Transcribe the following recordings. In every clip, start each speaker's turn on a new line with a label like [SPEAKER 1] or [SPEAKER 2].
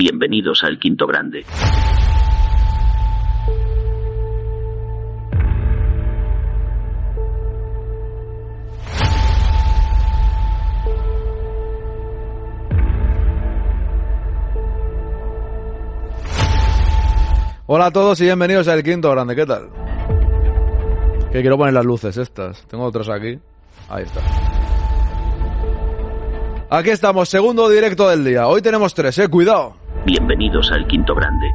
[SPEAKER 1] Bienvenidos al Quinto Grande.
[SPEAKER 2] Hola a todos y bienvenidos al Quinto Grande, ¿qué tal? Que quiero poner las luces estas. Tengo otras aquí. Ahí está. Aquí estamos, segundo directo del día. Hoy tenemos tres, eh, cuidado.
[SPEAKER 1] Bienvenidos al Quinto Grande.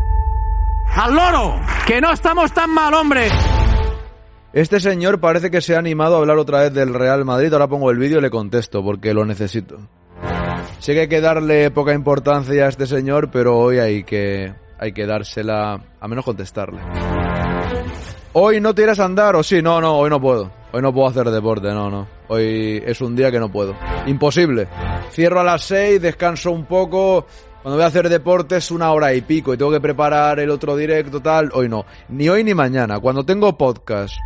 [SPEAKER 3] ¡Al loro! ¡Que no estamos tan mal, hombre!
[SPEAKER 2] Este señor parece que se ha animado a hablar otra vez del Real Madrid. Ahora pongo el vídeo y le contesto porque lo necesito. Sé que hay que darle poca importancia a este señor, pero hoy hay que, hay que dársela, a menos contestarle. Hoy no te irás a andar, o sí, no, no, hoy no puedo. Hoy no puedo hacer deporte, no, no. Hoy es un día que no puedo. Imposible. Cierro a las 6, descanso un poco. Cuando voy a hacer deporte es una hora y pico y tengo que preparar el otro directo, tal. Hoy no. Ni hoy ni mañana. Cuando tengo podcast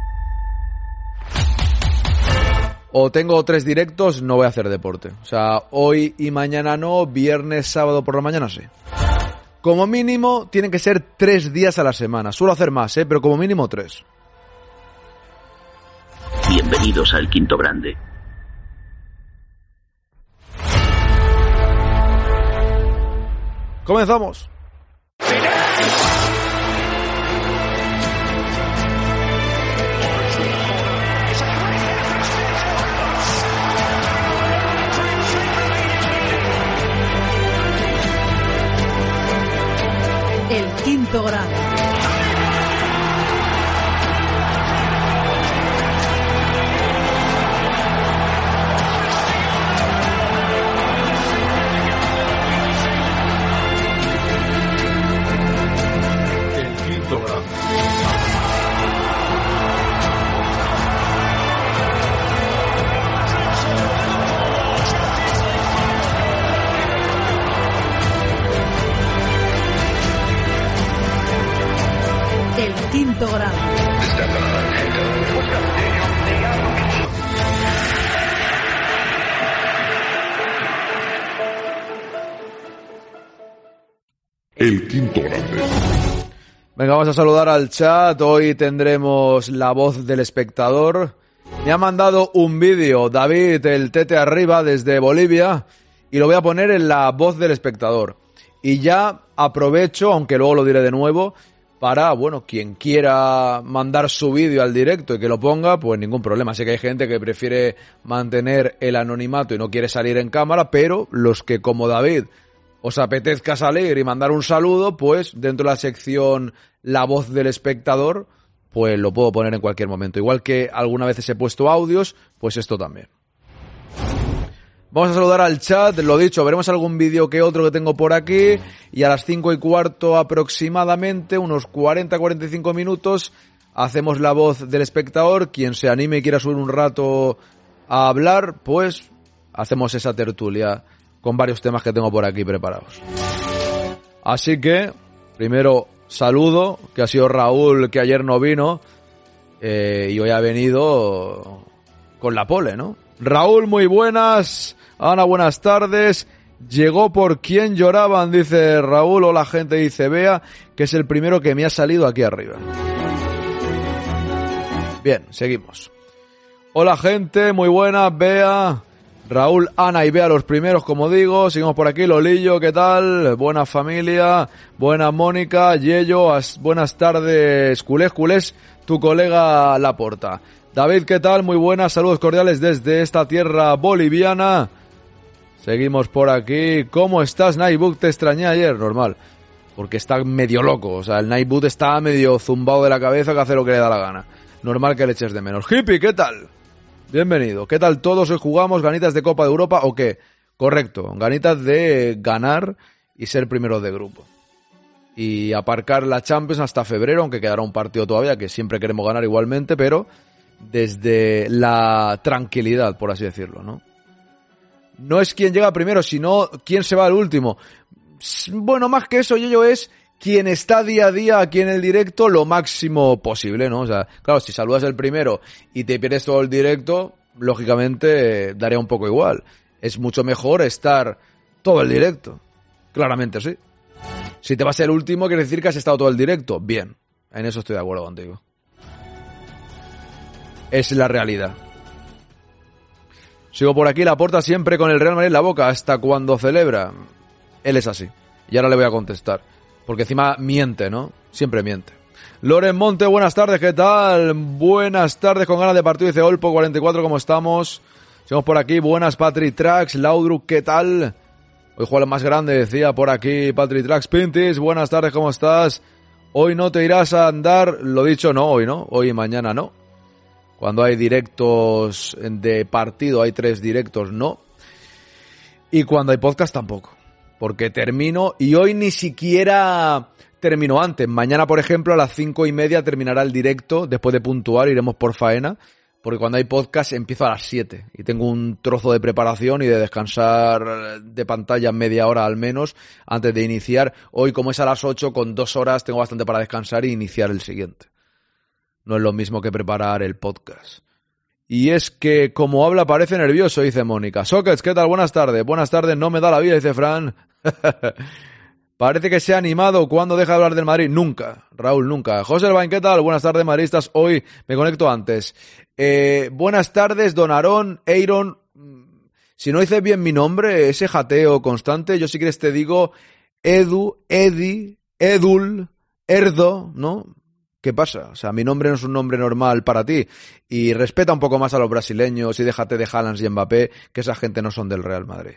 [SPEAKER 2] o tengo tres directos, no voy a hacer deporte. O sea, hoy y mañana no, viernes, sábado por la mañana sí. Como mínimo, tienen que ser tres días a la semana. Suelo hacer más, ¿eh? pero como mínimo tres.
[SPEAKER 1] Bienvenidos al Quinto Grande.
[SPEAKER 2] Comenzamos.
[SPEAKER 4] El quinto grado.
[SPEAKER 5] El quinto grado.
[SPEAKER 4] El quinto
[SPEAKER 5] grande.
[SPEAKER 2] Venga, vamos a saludar al chat. Hoy tendremos la voz del espectador. Me ha mandado un vídeo David, el tete arriba, desde Bolivia, y lo voy a poner en la voz del espectador. Y ya aprovecho, aunque luego lo diré de nuevo, para, bueno, quien quiera mandar su vídeo al directo y que lo ponga, pues ningún problema. Sé que hay gente que prefiere mantener el anonimato y no quiere salir en cámara, pero los que como David os apetezca salir y mandar un saludo, pues dentro de la sección La voz del espectador, pues lo puedo poner en cualquier momento. Igual que alguna vez he puesto audios, pues esto también. Vamos a saludar al chat, lo dicho, veremos algún vídeo que otro que tengo por aquí y a las 5 y cuarto aproximadamente, unos 40-45 minutos, hacemos la voz del espectador. Quien se anime y quiera subir un rato a hablar, pues hacemos esa tertulia con varios temas que tengo por aquí preparados. Así que, primero saludo, que ha sido Raúl, que ayer no vino, eh, y hoy ha venido con la pole, ¿no? Raúl, muy buenas. Ana, buenas tardes. Llegó por quien lloraban, dice Raúl, o la gente dice Bea, que es el primero que me ha salido aquí arriba. Bien, seguimos. Hola gente, muy buenas, Bea. Raúl, Ana y Bea los primeros, como digo. Seguimos por aquí, Lolillo, ¿qué tal? Buena familia. Buena Mónica, Yello, as- buenas tardes, culés, culés, tu colega Laporta. David, ¿qué tal? Muy buenas, saludos cordiales desde esta tierra boliviana. Seguimos por aquí. ¿Cómo estás, Nightbook? Te extrañé ayer, normal. Porque está medio loco. O sea, el Nightboot está medio zumbado de la cabeza que hace lo que le da la gana. Normal que le eches de menos. Hippie, ¿qué tal? Bienvenido. ¿Qué tal todos? Hoy jugamos ganitas de Copa de Europa o qué? Correcto. Ganitas de ganar y ser primero de grupo. Y aparcar la Champions hasta febrero, aunque quedará un partido todavía que siempre queremos ganar igualmente, pero desde la tranquilidad, por así decirlo, ¿no? No es quien llega primero, sino quién se va al último. Bueno, más que eso, yo es quien está día a día aquí en el directo lo máximo posible, ¿no? O sea, claro, si saludas el primero y te pierdes todo el directo, lógicamente eh, daría un poco igual. Es mucho mejor estar todo el directo. Claramente sí. Si te vas el último, quiere decir que has estado todo el directo. Bien, en eso estoy de acuerdo contigo. Es la realidad. Sigo por aquí, la porta siempre con el Real Madrid en la boca, hasta cuando celebra. Él es así. Y ahora le voy a contestar. Porque encima miente, ¿no? Siempre miente. Loren Monte, buenas tardes, ¿qué tal? Buenas tardes, con ganas de partido, dice Olpo 44, ¿cómo estamos? Seguimos por aquí, buenas Patrick Trax, Laudrup, ¿qué tal? Hoy juega el más grande, decía por aquí Patrick Trax, Pintis, buenas tardes, ¿cómo estás? Hoy no te irás a andar, lo dicho, no, hoy no, hoy y mañana no. Cuando hay directos de partido, hay tres directos, no. Y cuando hay podcast tampoco. Porque termino y hoy ni siquiera termino antes. Mañana, por ejemplo, a las cinco y media terminará el directo. Después de puntuar, iremos por faena. Porque cuando hay podcast empiezo a las 7 y tengo un trozo de preparación y de descansar de pantalla media hora al menos antes de iniciar. Hoy, como es a las 8, con dos horas tengo bastante para descansar e iniciar el siguiente. No es lo mismo que preparar el podcast. Y es que como habla parece nervioso, dice Mónica. Sockets, ¿qué tal? Buenas tardes. Buenas tardes, no me da la vida, dice Fran. Parece que se ha animado cuando deja de hablar del Madrid. Nunca, Raúl, nunca. José Elbain, ¿qué tal? Buenas tardes, madridistas. Hoy me conecto antes. Eh, buenas tardes, Don Aarón, Eiron. Si no dices bien mi nombre, ese jateo constante, yo si quieres te digo Edu, Edi, Edul, Erdo, ¿no? ¿Qué pasa? O sea, mi nombre no es un nombre normal para ti. Y respeta un poco más a los brasileños y déjate de Haaland y Mbappé, que esa gente no son del Real Madrid.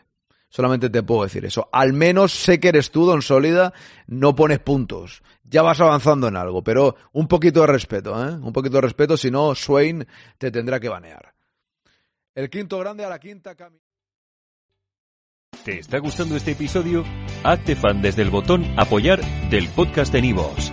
[SPEAKER 2] Solamente te puedo decir eso. Al menos sé que eres tú, don Sólida, no pones puntos. Ya vas avanzando en algo, pero un poquito de respeto, ¿eh? Un poquito de respeto, si no, Swain te tendrá que banear. El quinto grande a la quinta camina.
[SPEAKER 6] ¿Te está gustando este episodio? Hazte fan desde el botón Apoyar del podcast de Nivos.